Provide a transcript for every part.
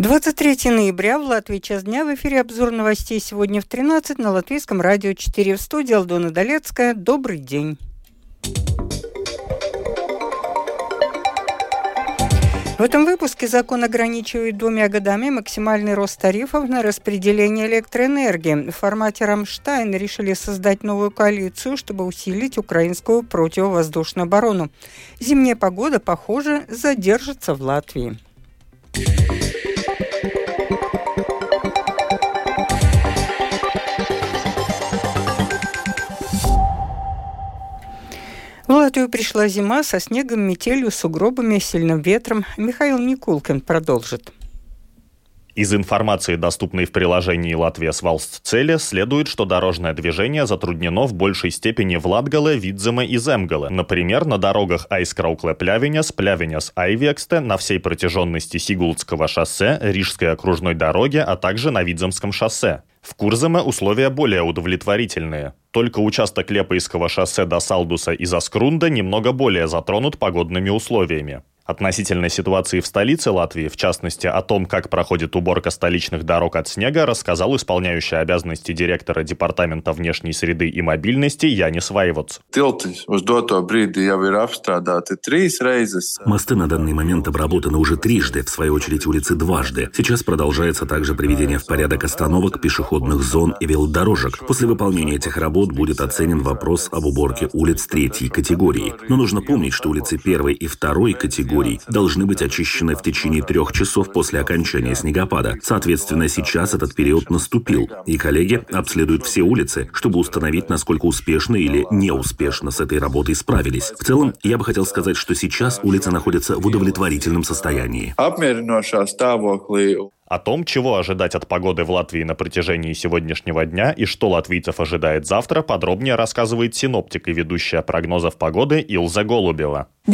23 ноября в Латвии час дня в эфире обзор новостей сегодня в 13 на Латвийском радио 4 в студии Алдона Долецкая. Добрый день. В этом выпуске закон ограничивает двумя годами максимальный рост тарифов на распределение электроэнергии. В формате «Рамштайн» решили создать новую коалицию, чтобы усилить украинскую противовоздушную оборону. Зимняя погода, похоже, задержится в Латвии. Латвию пришла зима со снегом, метелью, сугробами, сильным ветром. Михаил Никулкин продолжит. Из информации, доступной в приложении «Латвия с Валстцеле», следует, что дорожное движение затруднено в большей степени в Латгале, Видземе и Земгале. Например, на дорогах Айскраукле-Плявенес, Плявенес-Айвексте на всей протяженности Сигулдского шоссе, Рижской окружной дороги, а также на Видземском шоссе. В Курземе условия более удовлетворительные. Только участок Лепойского шоссе до Салдуса и Заскрунда немного более затронут погодными условиями. Относительно ситуации в столице Латвии, в частности о том, как проходит уборка столичных дорог от снега, рассказал исполняющий обязанности директора Департамента внешней среды и мобильности Янис Вайвоц. Мосты на данный момент обработаны уже трижды, в свою очередь улицы дважды. Сейчас продолжается также приведение в порядок остановок, пешеходных зон и велодорожек. После выполнения этих работ будет оценен вопрос об уборке улиц третьей категории. Но нужно помнить, что улицы первой и второй категории категорий должны быть очищены в течение трех часов после окончания снегопада. Соответственно, сейчас этот период наступил, и коллеги обследуют все улицы, чтобы установить, насколько успешно или неуспешно с этой работой справились. В целом, я бы хотел сказать, что сейчас улица находится в удовлетворительном состоянии. О том, чего ожидать от погоды в Латвии на протяжении сегодняшнего дня и что латвийцев ожидает завтра, подробнее рассказывает синоптик и ведущая прогнозов погоды Илза Голубева. В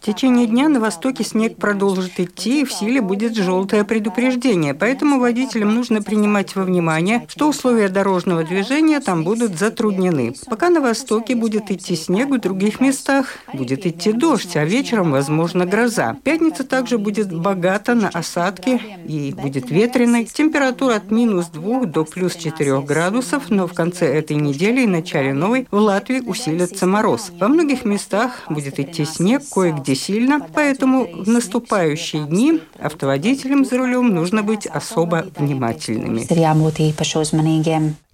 течение дня на востоке снег продолжит идти, и в силе будет желтое предупреждение. Поэтому водителям нужно принимать во внимание, что условия дорожного движения там будут затруднены. Пока на востоке будет идти снег, в других местах будет идти дождь, а вечером, возможно, гроза. Пятница также будет богата на осадки и будет ветреной. Температура от минус 2 до плюс 4 градусов, но в конце этой недели и начале новой в Латвии усилится мороз. Во многих местах будет идти снег, кое-где сильно, поэтому в наступающие дни автоводителям за рулем нужно быть особо внимательными.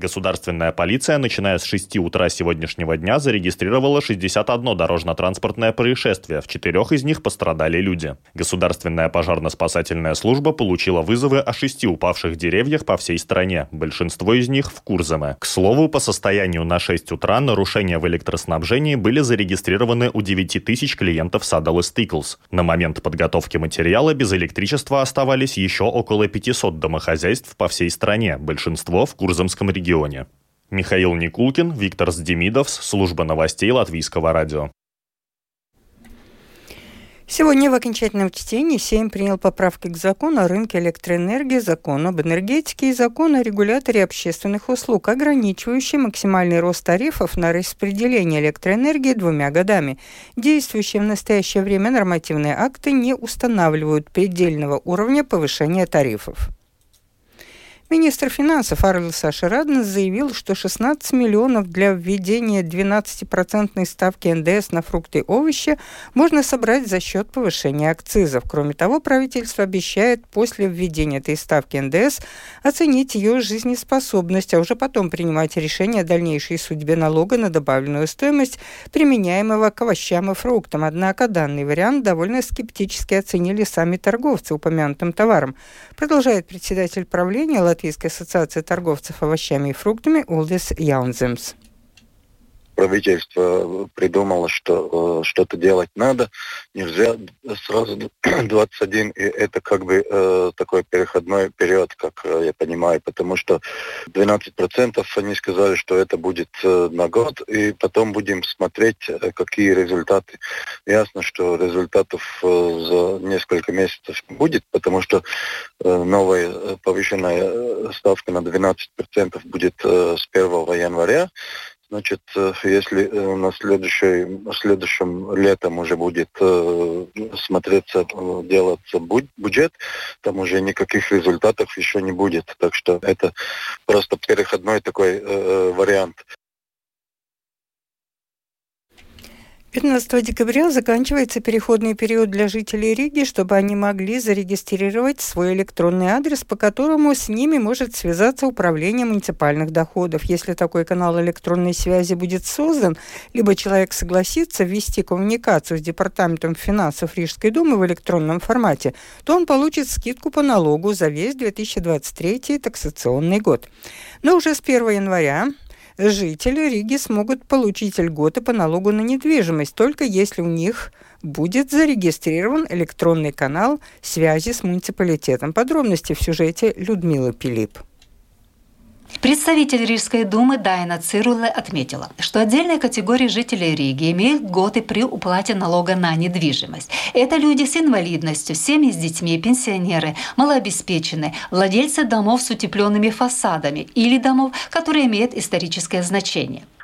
Государственная полиция, начиная с 6 утра сегодняшнего дня, зарегистрировала 61 дорожно-транспортное происшествие. В четырех из них пострадали люди. Государственная пожарно-спасательная служба получила вызовы о шести упавших деревьях по всей стране. Большинство из них в Курзаме. К слову, по состоянию на 6 утра нарушения в электроснабжении были зарегистрированы у 9 тысяч клиентов Садалес Тиклс. На момент подготовки материала без электричества оставались еще около 500 домохозяйств по всей стране, большинство в Курзамском регионе. Михаил Никулкин, Виктор Сдемидов, служба новостей Латвийского радио. Сегодня в окончательном чтении Сейм принял поправки к закону о рынке электроэнергии, закону об энергетике и закону о регуляторе общественных услуг, ограничивающий максимальный рост тарифов на распределение электроэнергии двумя годами. Действующие в настоящее время нормативные акты не устанавливают предельного уровня повышения тарифов. Министр финансов Арвил Саша Раднес заявил, что 16 миллионов для введения 12% ставки НДС на фрукты и овощи можно собрать за счет повышения акцизов. Кроме того, правительство обещает после введения этой ставки НДС оценить ее жизнеспособность, а уже потом принимать решение о дальнейшей судьбе налога на добавленную стоимость, применяемого к овощам и фруктам. Однако данный вариант довольно скептически оценили сами торговцы упомянутым товаром. Продолжает председатель правления Латвийской ассоциации торговцев овощами и фруктами Улдис Яунземс правительство придумало, что э, что-то делать надо, нельзя сразу 21, и это как бы э, такой переходной период, как э, я понимаю, потому что 12% они сказали, что это будет э, на год, и потом будем смотреть, э, какие результаты. Ясно, что результатов э, за несколько месяцев будет, потому что э, новая э, повышенная ставка на 12% будет э, с 1 января, Значит, э, если э, на следующей, следующем летом уже будет э, смотреться, делаться бюджет, там уже никаких результатов еще не будет. Так что это просто переходной такой вариант. 15 декабря заканчивается переходный период для жителей Риги, чтобы они могли зарегистрировать свой электронный адрес, по которому с ними может связаться управление муниципальных доходов. Если такой канал электронной связи будет создан, либо человек согласится ввести коммуникацию с Департаментом финансов Рижской думы в электронном формате, то он получит скидку по налогу за весь 2023 таксационный год. Но уже с 1 января жители Риги смогут получить льготы по налогу на недвижимость, только если у них будет зарегистрирован электронный канал связи с муниципалитетом. Подробности в сюжете Людмилы Пилип. Представитель Рижской думы Дайна Цируле отметила, что отдельные категории жителей Риги имеют годы при уплате налога на недвижимость. Это люди с инвалидностью, семьи с детьми, пенсионеры, малообеспеченные, владельцы домов с утепленными фасадами или домов, которые имеют историческое значение –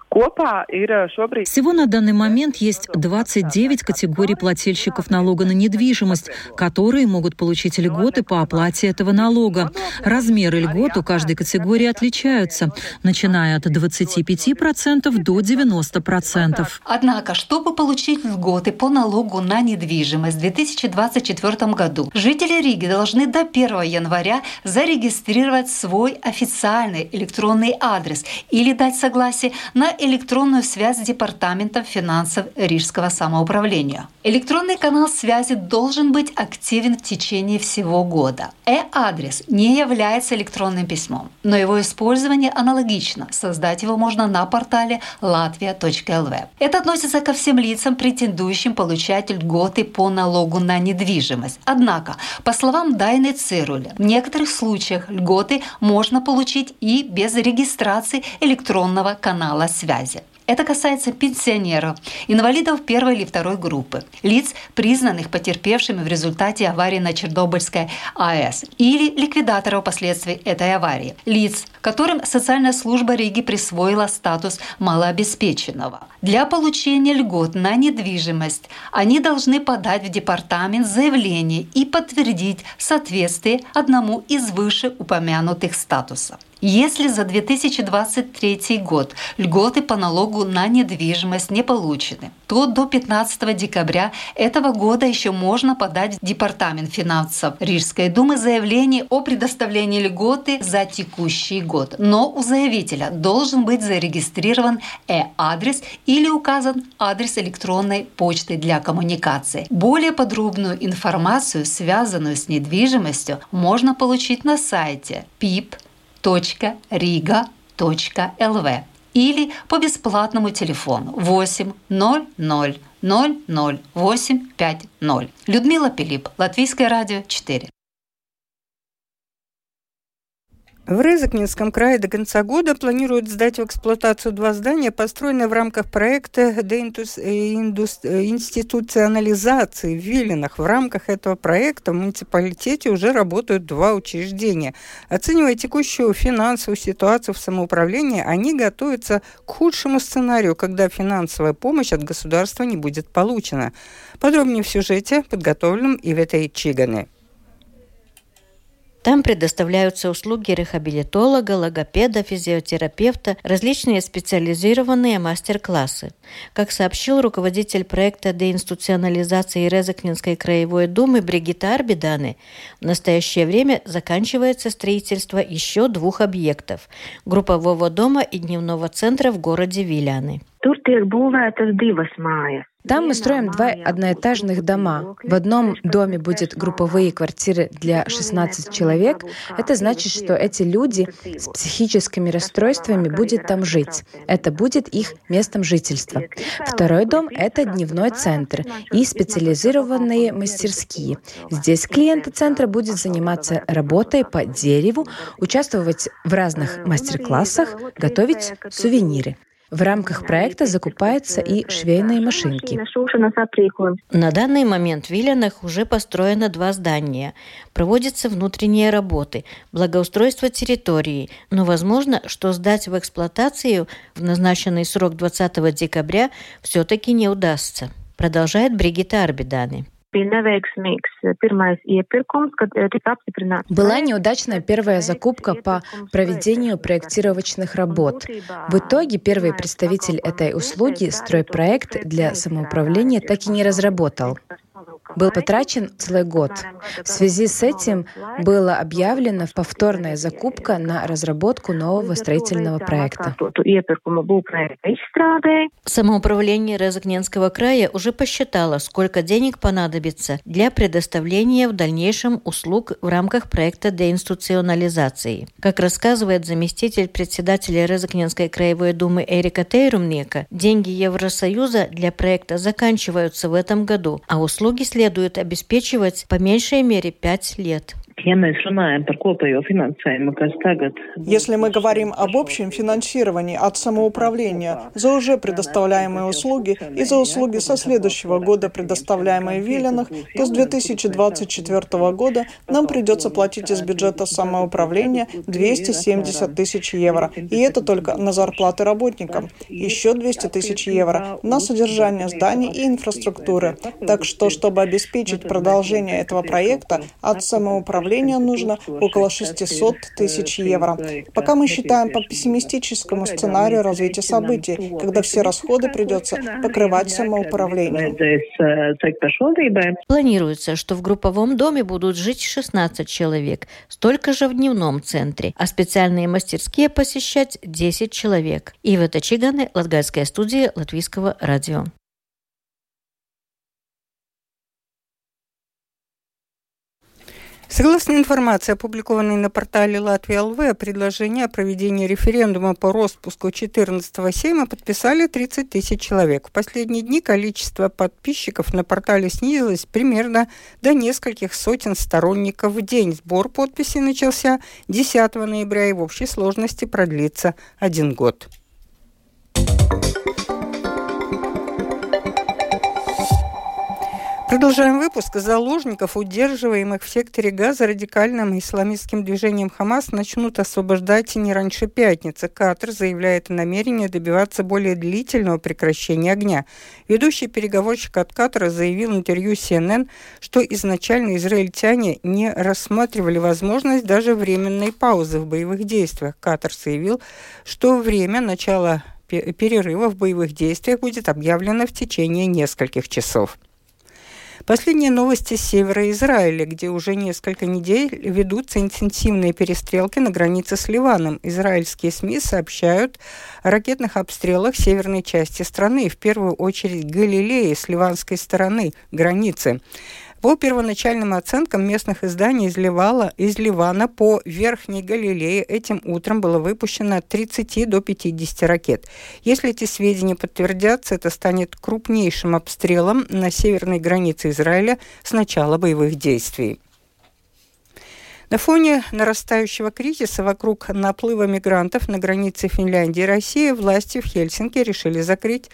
всего на данный момент есть 29 категорий плательщиков налога на недвижимость, которые могут получить льготы по оплате этого налога. Размеры льгот у каждой категории отличаются, начиная от 25% до 90%. Однако, чтобы получить льготы по налогу на недвижимость в 2024 году, жители Риги должны до 1 января зарегистрировать свой официальный электронный адрес или дать согласие на электронную связь с Департаментом финансов Рижского самоуправления. Электронный канал связи должен быть активен в течение всего года. Э-адрес не является электронным письмом, но его использование аналогично. Создать его можно на портале latvia.lv. Это относится ко всем лицам, претендующим получать льготы по налогу на недвижимость. Однако, по словам Дайны Цируля, в некоторых случаях льготы можно получить и без регистрации электронного канала связи связи. Это касается пенсионеров, инвалидов первой или второй группы, лиц, признанных потерпевшими в результате аварии на Чернобыльской АЭС или ликвидаторов последствий этой аварии, лиц, которым социальная служба Риги присвоила статус малообеспеченного. Для получения льгот на недвижимость они должны подать в департамент заявление и подтвердить соответствие одному из вышеупомянутых статусов. Если за 2023 год льготы по налогу на недвижимость не получены, то до 15 декабря этого года еще можно подать в Департамент финансов Рижской думы заявление о предоставлении льготы за текущий год. Но у заявителя должен быть зарегистрирован э-адрес или указан адрес электронной почты для коммуникации. Более подробную информацию, связанную с недвижимостью, можно получить на сайте pip riga.lv или по бесплатному телефону 8 00 00 850. Людмила Пилип, Латвийское радио 4. В Резакнинском крае до конца года планируют сдать в эксплуатацию два здания, построенные в рамках проекта деинституционализации в Виленах. В рамках этого проекта в муниципалитете уже работают два учреждения. Оценивая текущую финансовую ситуацию в самоуправлении, они готовятся к худшему сценарию, когда финансовая помощь от государства не будет получена. Подробнее в сюжете, подготовленном Иветой Чиганы. Там предоставляются услуги рехабилитолога, логопеда, физиотерапевта, различные специализированные мастер-классы. Как сообщил руководитель проекта деинституционализации Резакнинской краевой думы Бригита Арбиданы, в настоящее время заканчивается строительство еще двух объектов – группового дома и дневного центра в городе Виляны. Tur tiek būvētas divas mājas. Там мы строим два одноэтажных дома. В одном доме будет групповые квартиры для 16 человек. Это значит, что эти люди с психическими расстройствами будут там жить. Это будет их местом жительства. Второй дом — это дневной центр и специализированные мастерские. Здесь клиенты центра будут заниматься работой по дереву, участвовать в разных мастер-классах, готовить сувениры. В рамках проекта закупаются и швейные машинки. На данный момент в Виленах уже построено два здания. Проводятся внутренние работы, благоустройство территории, но возможно, что сдать в эксплуатацию в назначенный срок 20 декабря все-таки не удастся. Продолжает Бригита Арбидани. Была неудачная первая закупка по проведению проектировочных работ. В итоге первый представитель этой услуги стройпроект для самоуправления так и не разработал был потрачен целый год. В связи с этим была объявлена повторная закупка на разработку нового строительного проекта. Самоуправление Резакненского края уже посчитало, сколько денег понадобится для предоставления в дальнейшем услуг в рамках проекта деинституционализации. Как рассказывает заместитель председателя Резакненской краевой думы Эрика Тейрумника, деньги Евросоюза для проекта заканчиваются в этом году, а услуги следует обеспечивать по меньшей мере пять лет. Если мы говорим об общем финансировании от самоуправления за уже предоставляемые услуги и за услуги со следующего года, предоставляемые в Виленах, то с 2024 года нам придется платить из бюджета самоуправления 270 тысяч евро. И это только на зарплаты работникам. Еще 200 тысяч евро на содержание зданий и инфраструктуры. Так что, чтобы обеспечить продолжение этого проекта, от самоуправления управления нужно около 600 тысяч евро. Пока мы считаем по пессимистическому сценарию развития событий, когда все расходы придется покрывать самоуправлением. Планируется, что в групповом доме будут жить 16 человек, столько же в дневном центре, а специальные мастерские посещать 10 человек. Ива Тачиганы, Латгальская студия Латвийского радио. Согласно информации, опубликованной на портале Латвия ЛВ, предложение о проведении референдума по распуску 14-го Сейма подписали 30 тысяч человек. В последние дни количество подписчиков на портале снизилось примерно до нескольких сотен сторонников в день. Сбор подписей начался 10 ноября и в общей сложности продлится один год. Продолжаем выпуск. Заложников, удерживаемых в секторе Газа радикальным исламистским движением Хамас, начнут освобождать не раньше пятницы. Катар заявляет о намерении добиваться более длительного прекращения огня. Ведущий переговорщик от Катара заявил в интервью CNN, что изначально израильтяне не рассматривали возможность даже временной паузы в боевых действиях. Катар заявил, что время начала перерыва в боевых действиях будет объявлено в течение нескольких часов. Последние новости с севера Израиля, где уже несколько недель ведутся интенсивные перестрелки на границе с Ливаном. Израильские СМИ сообщают о ракетных обстрелах северной части страны, в первую очередь Галилеи с ливанской стороны границы. По первоначальным оценкам местных изданий из, Ливала, из Ливана по Верхней Галилее этим утром было выпущено от 30 до 50 ракет. Если эти сведения подтвердятся, это станет крупнейшим обстрелом на северной границе Израиля с начала боевых действий. На фоне нарастающего кризиса вокруг наплыва мигрантов на границе Финляндии и России власти в Хельсинки решили закрыть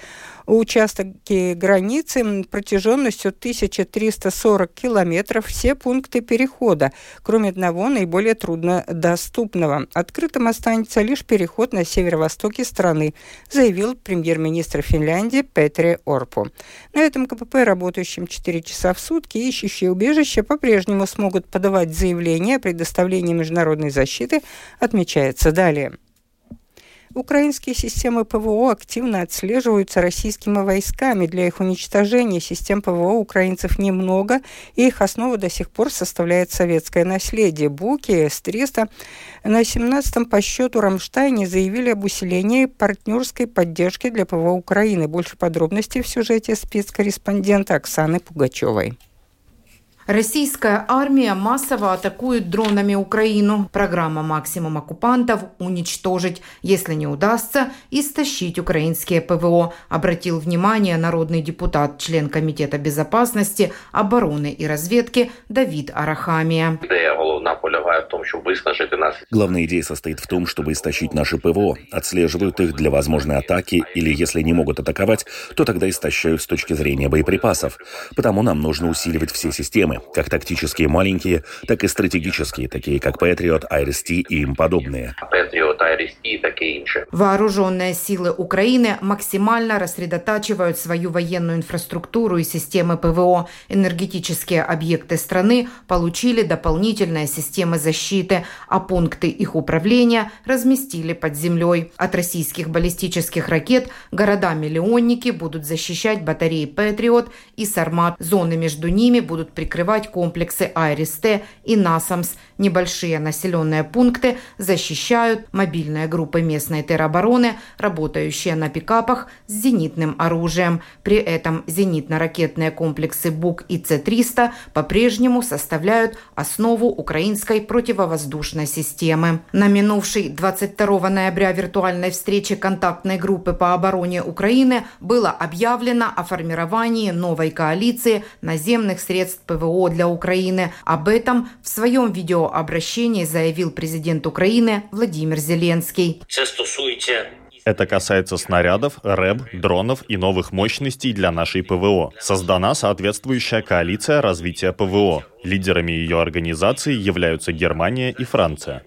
участки границы протяженностью 1340 километров все пункты перехода, кроме одного наиболее труднодоступного. Открытым останется лишь переход на северо-востоке страны, заявил премьер-министр Финляндии Петре Орпу. На этом КПП, работающем 4 часа в сутки, ищущие убежище по-прежнему смогут подавать заявление о предоставлении международной защиты, отмечается далее. Украинские системы ПВО активно отслеживаются российскими войсками. Для их уничтожения систем ПВО украинцев немного, и их основа до сих пор составляет советское наследие. Буки С-300 на 17-м по счету Рамштайне заявили об усилении партнерской поддержки для ПВО Украины. Больше подробностей в сюжете спецкорреспондента Оксаны Пугачевой. Российская армия массово атакует дронами Украину. Программа «Максимум оккупантов» – уничтожить, если не удастся, истощить украинские ПВО, обратил внимание народный депутат, член Комитета безопасности, обороны и разведки Давид Арахамия. виснажити нас. Главная идея состоит в том, чтобы истощить наши ПВО, отслеживают их для возможной атаки или, если не могут атаковать, то тогда истощают с точки зрения боеприпасов. Потому нам нужно усиливать все системы, как тактические маленькие, так и стратегические, такие как Patriot, IRST и им подобные. Вооруженные силы Украины максимально рассредотачивают свою военную инфраструктуру и системы ПВО. Энергетические объекты страны получили дополнительные системы защиты, а пункты их управления разместили под землей. От российских баллистических ракет города-миллионники будут защищать батареи «Патриот» и «Сармат». Зоны между ними будут прикрывать комплексы «Айрис-Т» и «Насамс». Небольшие населенные пункты защищают мобильные группы местной теробороны, работающие на пикапах с зенитным оружием. При этом зенитно-ракетные комплексы БУК и С-300 по-прежнему составляют основу украинской противовоздушной системы. На минувшей 22 ноября виртуальной встрече контактной группы по обороне Украины было объявлено о формировании новой коалиции наземных средств ПВО для Украины. Об этом в своем видеообращении заявил президент Украины Владимир Зеленский. Это касается снарядов, РЭБ, дронов и новых мощностей для нашей ПВО. Создана соответствующая коалиция развития ПВО. Лидерами ее организации являются Германия и Франция.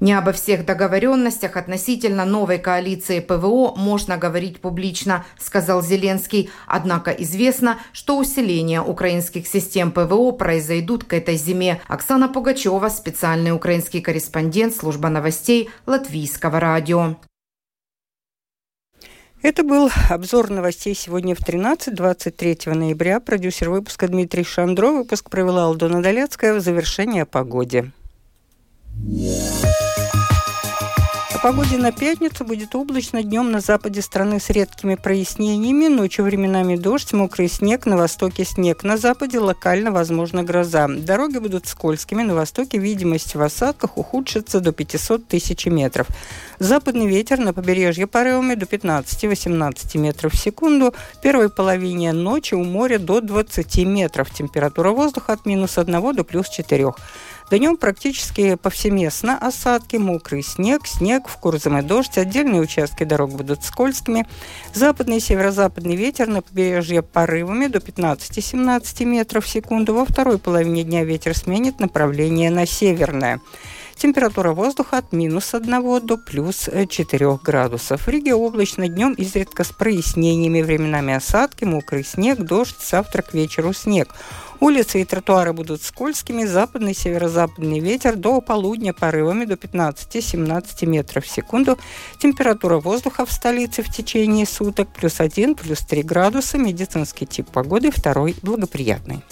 Не обо всех договоренностях относительно новой коалиции ПВО можно говорить публично, сказал Зеленский. Однако известно, что усиление украинских систем ПВО произойдут к этой зиме. Оксана Пугачева, специальный украинский корреспондент служба новостей Латвийского радио. Это был обзор новостей сегодня в 13-23 ноября. Продюсер выпуска Дмитрий Шандро. Выпуск провела Алдона Доляцкая в завершение о погоде. О погоде на пятницу будет облачно днем на западе страны с редкими прояснениями, ночью временами дождь, мокрый снег, на востоке снег, на западе локально возможна гроза. Дороги будут скользкими, на востоке видимость в осадках ухудшится до 500 тысяч метров. Западный ветер на побережье порывами до 15-18 метров в секунду, в первой половине ночи у моря до 20 метров, температура воздуха от минус 1 до плюс 4. Днем практически повсеместно осадки, мокрый снег, снег, в курзом и дождь. Отдельные участки дорог будут скользкими. Западный и северо-западный ветер на побережье порывами до 15-17 метров в секунду. Во второй половине дня ветер сменит направление на северное. Температура воздуха от минус 1 до плюс 4 градусов. В Риге облачно днем изредка с прояснениями, временами осадки, мокрый снег, дождь, завтра к вечеру снег. Улицы и тротуары будут скользкими, западный северо-западный ветер до полудня порывами до 15-17 метров в секунду. Температура воздуха в столице в течение суток плюс 1, плюс 3 градуса. Медицинский тип погоды второй благоприятный.